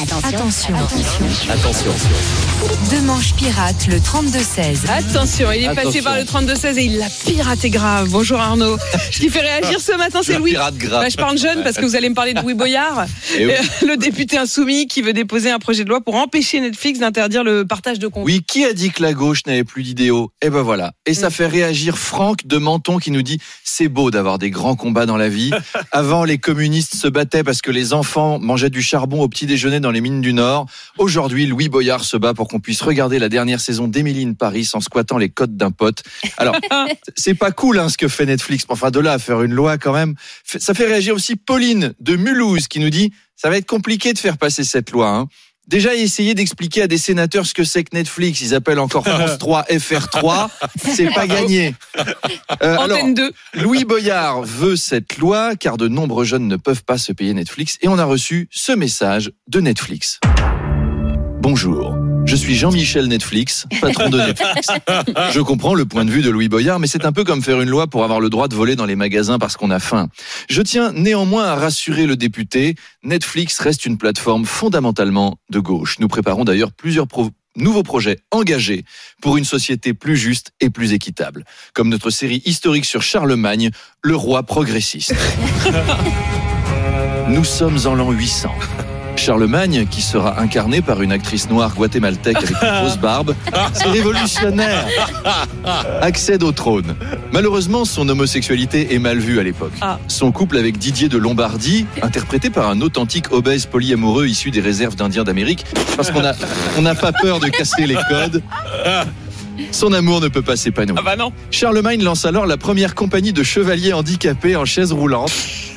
Attention. Attention. Deux manches pirates, le 32-16. Attention, il est passé Attention. par le 32-16 et il l'a piraté grave. Bonjour Arnaud. Ce qui fait réagir ce matin, c'est Louis. pirate grave. Bah, je parle jeune parce que vous allez me parler de Louis Boyard, Eh oui. euh, le député insoumis qui veut déposer un projet de loi pour empêcher Netflix d'interdire le partage de comptes. Oui, qui a dit que la gauche n'avait plus d'idéaux? Eh ben voilà. Et ça Mm. fait réagir Franck de Menton qui nous dit c'est beau d'avoir des grands combats dans la vie. Avant, les communistes se battaient parce que les enfants mangeaient du charbon au petit déjeuner dans les mines du Nord. Aujourd'hui, Louis Boyard se bat pour qu'on puisse regarder la dernière saison d'Émilie in Paris en squattant les côtes d'un pote. Alors, c'est pas cool hein, ce que fait Netflix. Enfin, de là à faire une loi quand même. Ça fait réagir aussi Pauline de Mulhouse qui nous dit ça va être compliqué de faire passer cette loi. Hein. Déjà, essayer d'expliquer à des sénateurs ce que c'est que Netflix, ils appellent encore France 3 FR3, c'est pas gagné. Euh, alors, Antenne 2. Louis Boyard veut cette loi car de nombreux jeunes ne peuvent pas se payer Netflix et on a reçu ce message de Netflix. Bonjour, je suis Jean-Michel Netflix, patron de Netflix. Je comprends le point de vue de Louis Boyard, mais c'est un peu comme faire une loi pour avoir le droit de voler dans les magasins parce qu'on a faim. Je tiens néanmoins à rassurer le député, Netflix reste une plateforme fondamentalement de gauche. Nous préparons d'ailleurs plusieurs pro- nouveaux projets engagés pour une société plus juste et plus équitable, comme notre série historique sur Charlemagne, le roi progressiste. Nous sommes en l'an 800. Charlemagne, qui sera incarné par une actrice noire guatémaltèque avec une grosse barbe, c'est révolutionnaire, accède au trône. Malheureusement, son homosexualité est mal vue à l'époque. Ah. Son couple avec Didier de Lombardie, interprété par un authentique obèse polyamoureux issu des réserves d'Indiens d'Amérique, parce qu'on a- on n'a pas peur de casser les codes. Son amour ne peut pas s'épanouir. Ah bah non. Charlemagne lance alors la première compagnie de chevaliers handicapés en chaise roulante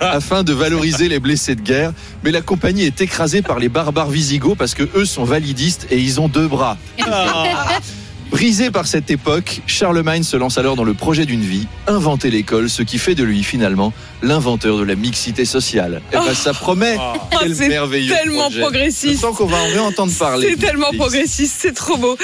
afin de valoriser les blessés de guerre. Mais la compagnie est écrasée par les barbares visigoths parce que eux sont validistes et ils ont deux bras. Brisé par cette époque, Charlemagne se lance alors dans le projet d'une vie, inventer l'école, ce qui fait de lui finalement l'inventeur de la mixité sociale. Et ben, ça promet. Quel Oh, c'est merveilleux tellement projet. Je progressiste. sens qu'on va en réentendre parler. C'est tellement progressiste, c'est trop beau.